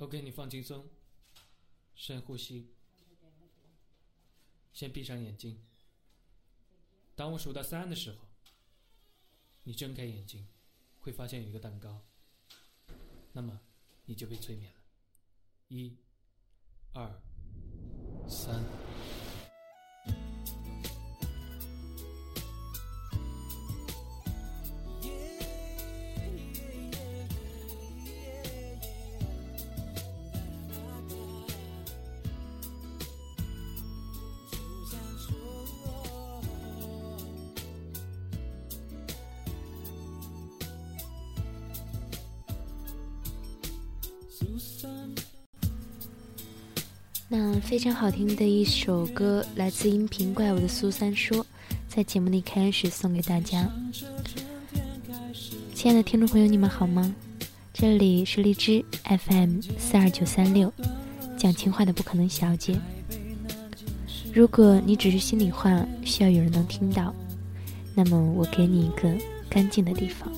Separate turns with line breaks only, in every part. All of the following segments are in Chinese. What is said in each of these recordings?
OK，你放轻松，深呼吸，先闭上眼睛。当我数到三的时候，你睁开眼睛，会发现有一个蛋糕。那么，你就被催眠了。一、二、三。
那非常好听的一首歌，来自音频怪物的苏三说，在节目的一开始送给大家。亲爱的听众朋友，你们好吗？这里是荔枝 FM 四二九三六，讲情话的不可能小姐。如果你只是心里话，需要有人能听到，那么我给你一个干净的地方。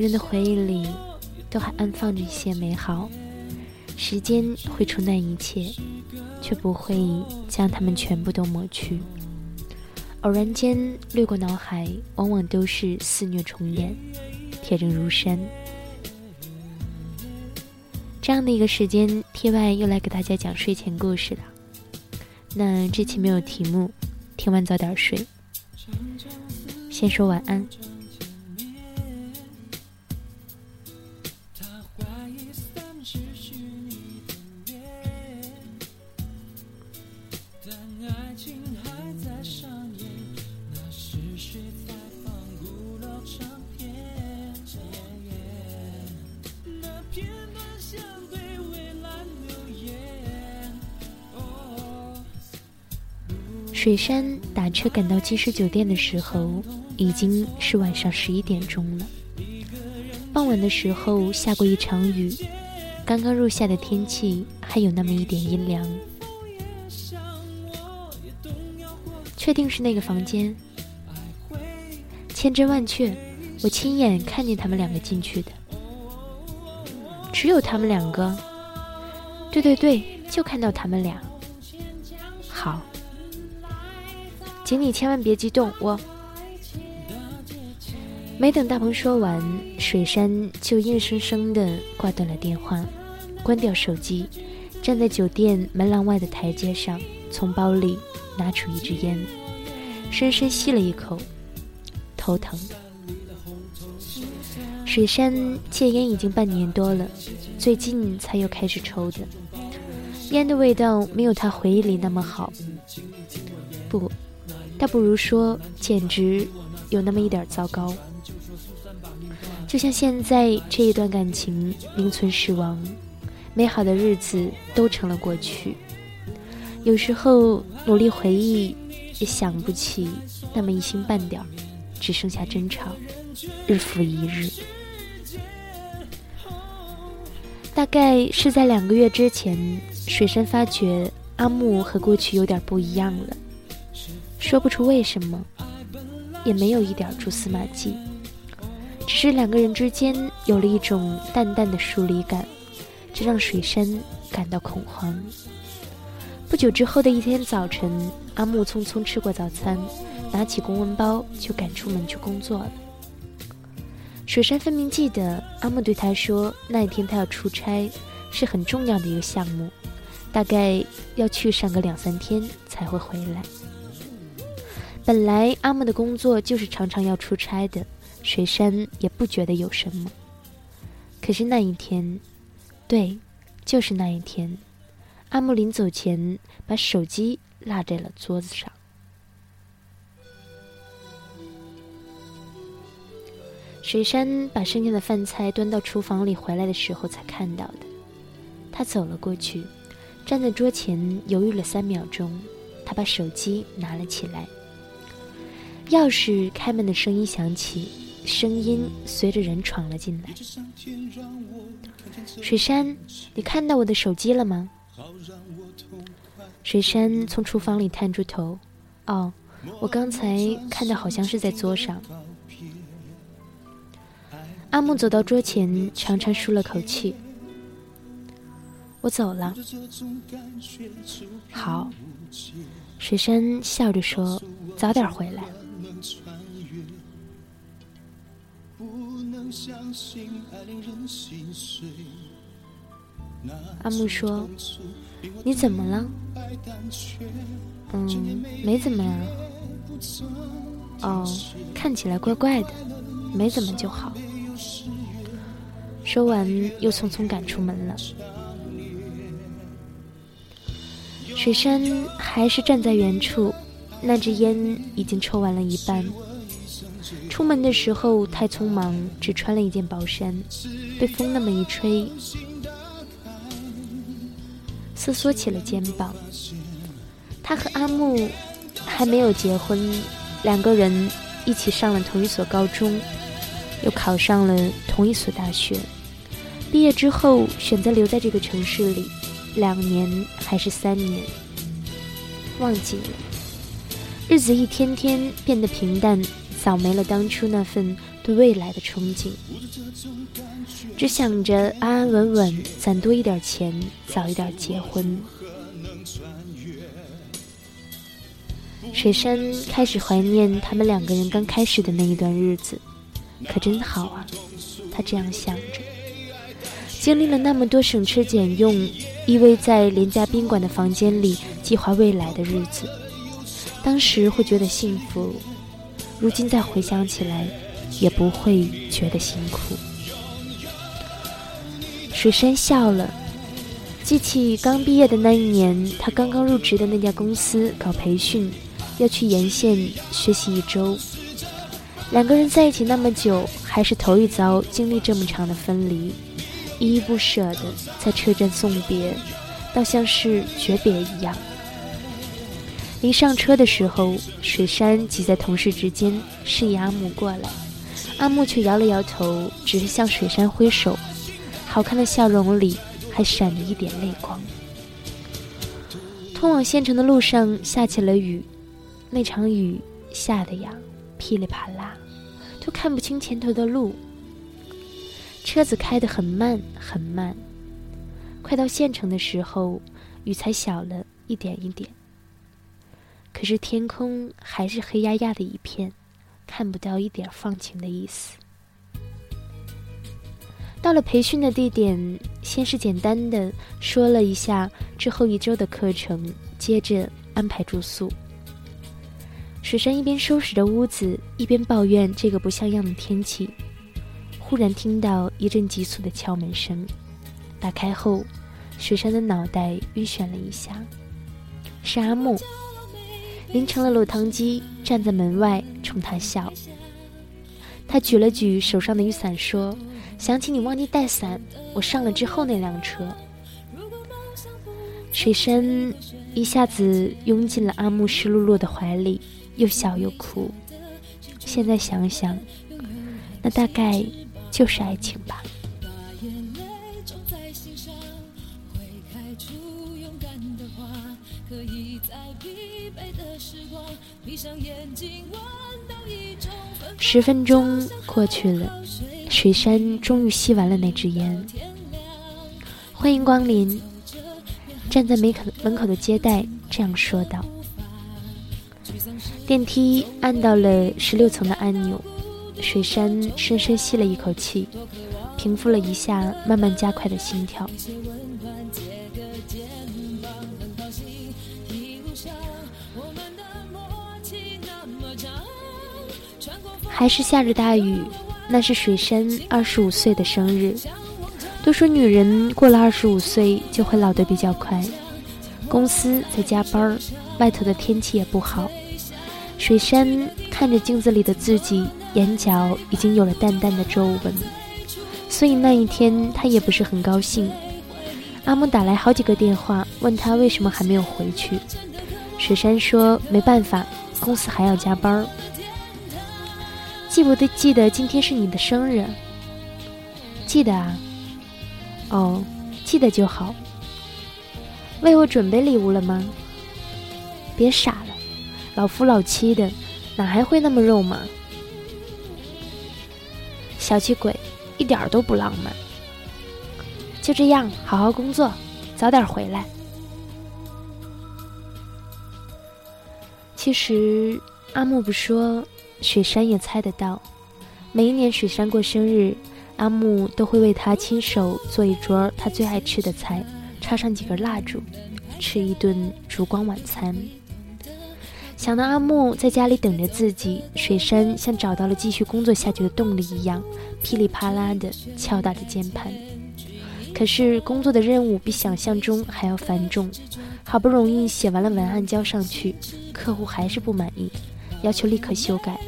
人的回忆里，都还安放着一些美好。时间会冲淡一切，却不会将它们全部都抹去。偶然间掠过脑海，往往都是肆虐重演，铁证如山。这样的一个时间，T Y 又来给大家讲睡前故事了。那这期没有题目，听完早点睡。先说晚安。水山打车赶到金狮酒店的时候，已经是晚上十一点钟了。傍晚的时候下过一场雨，刚刚入夏的天气还有那么一点阴凉。确定是那个房间？千真万确，我亲眼看见他们两个进去的。只有他们两个？对对对，就看到他们俩。好。请你千万别激动，我没等大鹏说完，水山就硬生生的挂断了电话，关掉手机，站在酒店门廊外的台阶上，从包里拿出一支烟，深深吸了一口，头疼。水山戒烟已经半年多了，最近才又开始抽的，烟的味道没有他回忆里那么好，不。倒不如说，简直有那么一点糟糕。就像现在这一段感情名存实亡，美好的日子都成了过去。有时候努力回忆，也想不起那么一星半点，只剩下争吵，日复一日。大概是在两个月之前，水山发觉阿木和过去有点不一样了。说不出为什么，也没有一点蛛丝马迹，只是两个人之间有了一种淡淡的疏离感，这让水山感到恐慌。不久之后的一天早晨，阿木匆匆吃过早餐，拿起公文包就赶出门去工作了。水山分明记得阿木对他说，那一天他要出差，是很重要的一个项目，大概要去上个两三天才会回来。本来阿木的工作就是常常要出差的，水山也不觉得有什么。可是那一天，对，就是那一天，阿木临走前把手机落在了桌子上。水山把剩下的饭菜端到厨房里回来的时候才看到的。他走了过去，站在桌前犹豫了三秒钟，他把手机拿了起来。钥匙开门的声音响起，声音随着人闯了进来。水山，你看到我的手机了吗？水山从厨房里探出头。哦，我刚才看到好像是在桌上。阿木走到桌前，长长舒了口气。我走了。好，水山笑着说：“早点回来。”阿木说：“你怎么了？”“嗯，没怎么呀。”“哦，看起来怪怪的，没怎么就好。”说完，又匆匆赶出门了。水山还是站在原处，那支烟已经抽完了一半。出门的时候太匆忙，只穿了一件薄衫，被风那么一吹，瑟缩起了肩膀。他和阿木还没有结婚，两个人一起上了同一所高中，又考上了同一所大学。毕业之后选择留在这个城市里。两年还是三年，忘记了。日子一天天变得平淡，早没了当初那份对未来的憧憬。只想着安安稳稳攒多一点钱，早一点结婚。水山开始怀念他们两个人刚开始的那一段日子，可真好啊！他这样想着。经历了那么多省吃俭用。依偎在廉价宾馆的房间里计划未来的日子，当时会觉得幸福，如今再回想起来，也不会觉得辛苦。水山笑了，记起刚毕业的那一年，他刚刚入职的那家公司搞培训，要去沿线学习一周。两个人在一起那么久，还是头一遭经历这么长的分离。依依不舍的在车站送别，倒像是诀别一样。临上车的时候，水山挤在同事之间，示意阿木过来。阿木却摇了摇头，只是向水山挥手，好看的笑容里还闪着一点泪光。通往县城的路上下起了雨，那场雨下的呀，噼里啪啦，都看不清前头的路。车子开得很慢很慢，快到县城的时候，雨才小了一点一点。可是天空还是黑压压的一片，看不到一点放晴的意思。到了培训的地点，先是简单的说了一下之后一周的课程，接着安排住宿。水山一边收拾着屋子，一边抱怨这个不像样的天气。忽然听到一阵急促的敲门声，打开后，雪山的脑袋晕眩了一下。是阿木，淋成了落汤鸡，站在门外冲他笑。他举了举手上的雨伞，说：“想起你忘记带伞，我上了之后那辆车。”水山一下子拥进了阿木湿漉漉的怀里，又笑又哭。现在想想，那大概……就是爱情吧。十分钟过去了，水山终于吸完了那支烟。欢迎光临，站在门口门口的接待这样说道。电梯按到了十六层的按钮。水山深深吸了一口气，平复了一下慢慢加快的心跳。还是下着大雨，那是水山二十五岁的生日。都说女人过了二十五岁就会老得比较快。公司在加班，外头的天气也不好。水山看着镜子里的自己。眼角已经有了淡淡的皱纹，所以那一天他也不是很高兴。阿木打来好几个电话，问他为什么还没有回去。水山说：“没办法，公司还要加班。”记不得记得今天是你的生日？记得啊。哦，记得就好。为我准备礼物了吗？别傻了，老夫老妻的，哪还会那么肉麻？小气鬼，一点都不浪漫。就这样，好好工作，早点回来。其实阿木不说，雪山也猜得到。每一年雪山过生日，阿木都会为他亲手做一桌他最爱吃的菜，插上几根蜡烛，吃一顿烛光晚餐。想到阿木在家里等着自己，雪山像找到了继续工作下去的动力一样，噼里啪啦地敲打着键盘。可是工作的任务比想象中还要繁重，好不容易写完了文案交上去，客户还是不满意，要求立刻修改。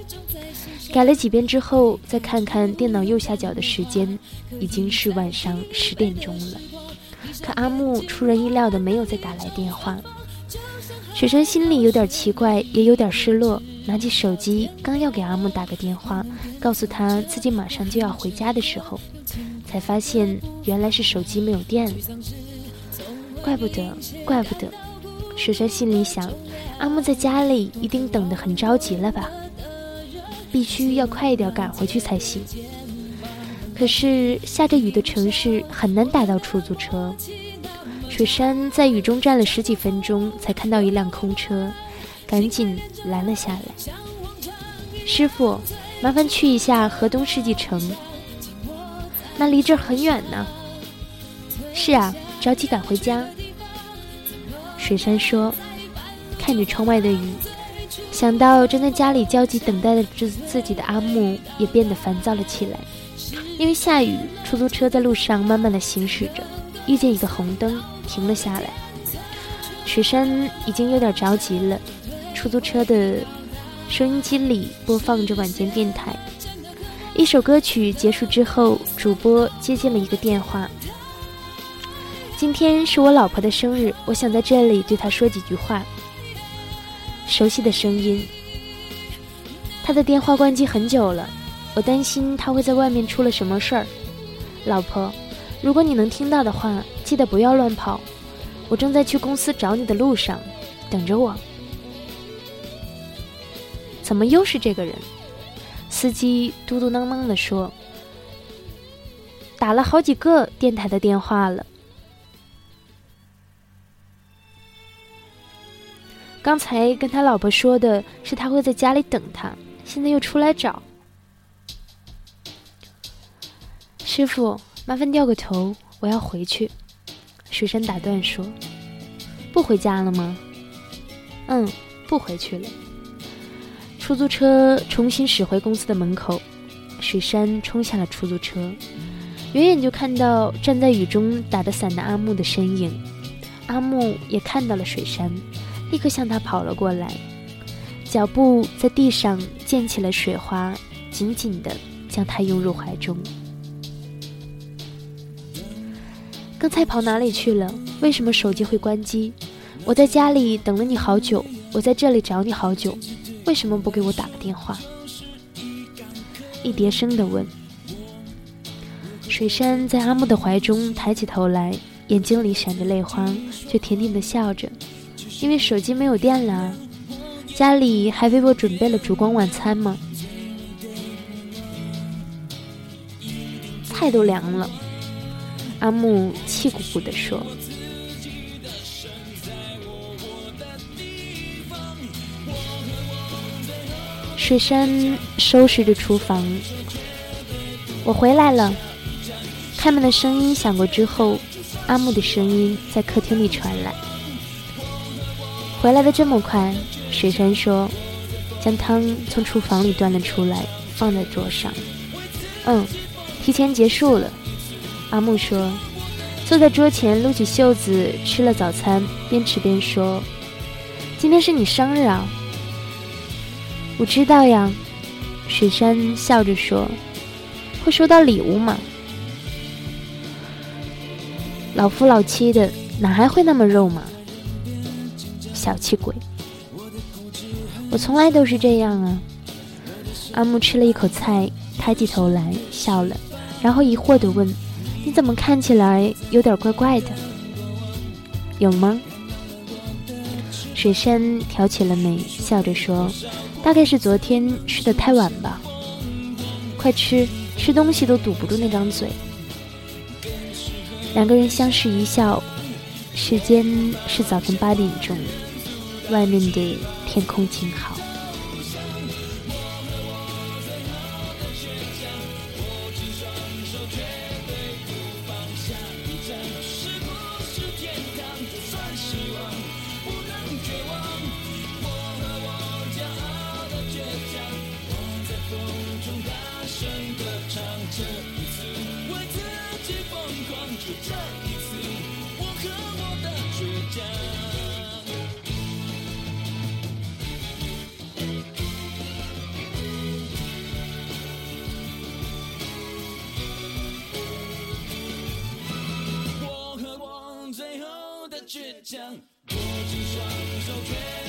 改了几遍之后，再看看电脑右下角的时间，已经是晚上十点钟了。可阿木出人意料的没有再打来电话。雪山心里有点奇怪，也有点失落，拿起手机刚要给阿木打个电话，告诉他自己马上就要回家的时候。才发现原来是手机没有电了，怪不得，怪不得。水山心里想，阿木在家里一定等得很着急了吧？必须要快一点赶回去才行。可是下着雨的城市很难打到出租车。水山在雨中站了十几分钟，才看到一辆空车，赶紧拦了下来。师傅，麻烦去一下河东世纪城。那离这儿很远呢。是啊，着急赶回家。水山说，看着窗外的雨，想到正在家里焦急等待的自自己的阿木，也变得烦躁了起来。因为下雨，出租车在路上慢慢的行驶着，遇见一个红灯，停了下来。水山已经有点着急了。出租车的收音机里播放着晚间电台。一首歌曲结束之后，主播接进了一个电话。今天是我老婆的生日，我想在这里对她说几句话。熟悉的声音。他的电话关机很久了，我担心他会在外面出了什么事儿。老婆，如果你能听到的话，记得不要乱跑。我正在去公司找你的路上，等着我。怎么又是这个人？司机嘟嘟囔囔地说：“打了好几个电台的电话了。刚才跟他老婆说的是他会在家里等他，现在又出来找。师傅，麻烦掉个头，我要回去。”水山打断说：“不回家了吗？”“嗯，不回去了。”出租车重新驶回公司的门口，水山冲下了出租车，远远就看到站在雨中打着伞的阿木的身影。阿木也看到了水山，立刻向他跑了过来，脚步在地上溅起了水花，紧紧地将他拥入怀中。刚才跑哪里去了？为什么手机会关机？我在家里等了你好久，我在这里找你好久。为什么不给我打个电话？一叠声的问。水山在阿木的怀中抬起头来，眼睛里闪着泪花，却甜甜的笑着，因为手机没有电了。家里还为我准备了烛光晚餐吗？菜都凉了。阿木气鼓鼓地说。水山收拾着厨房，我回来了。开门的声音响过之后，阿木的声音在客厅里传来：“回来的这么快？”水山说，将汤从厨房里端了出来，放在桌上。“嗯，提前结束了。”阿木说，坐在桌前撸起袖子吃了早餐，边吃边说：“今天是你生日啊。”我知道呀，雪山笑着说：“会收到礼物吗？老夫老妻的，哪还会那么肉麻？小气鬼！我从来都是这样啊。阿木吃了一口菜，抬起头来笑了，然后疑惑地问：“你怎么看起来有点怪怪的？有吗？”水山挑起了眉，笑着说：“大概是昨天吃的太晚吧。快吃，吃东西都堵不住那张嘴。”两个人相视一笑，时间是早晨八点钟，外面的天空晴好。倔强，握紧双手。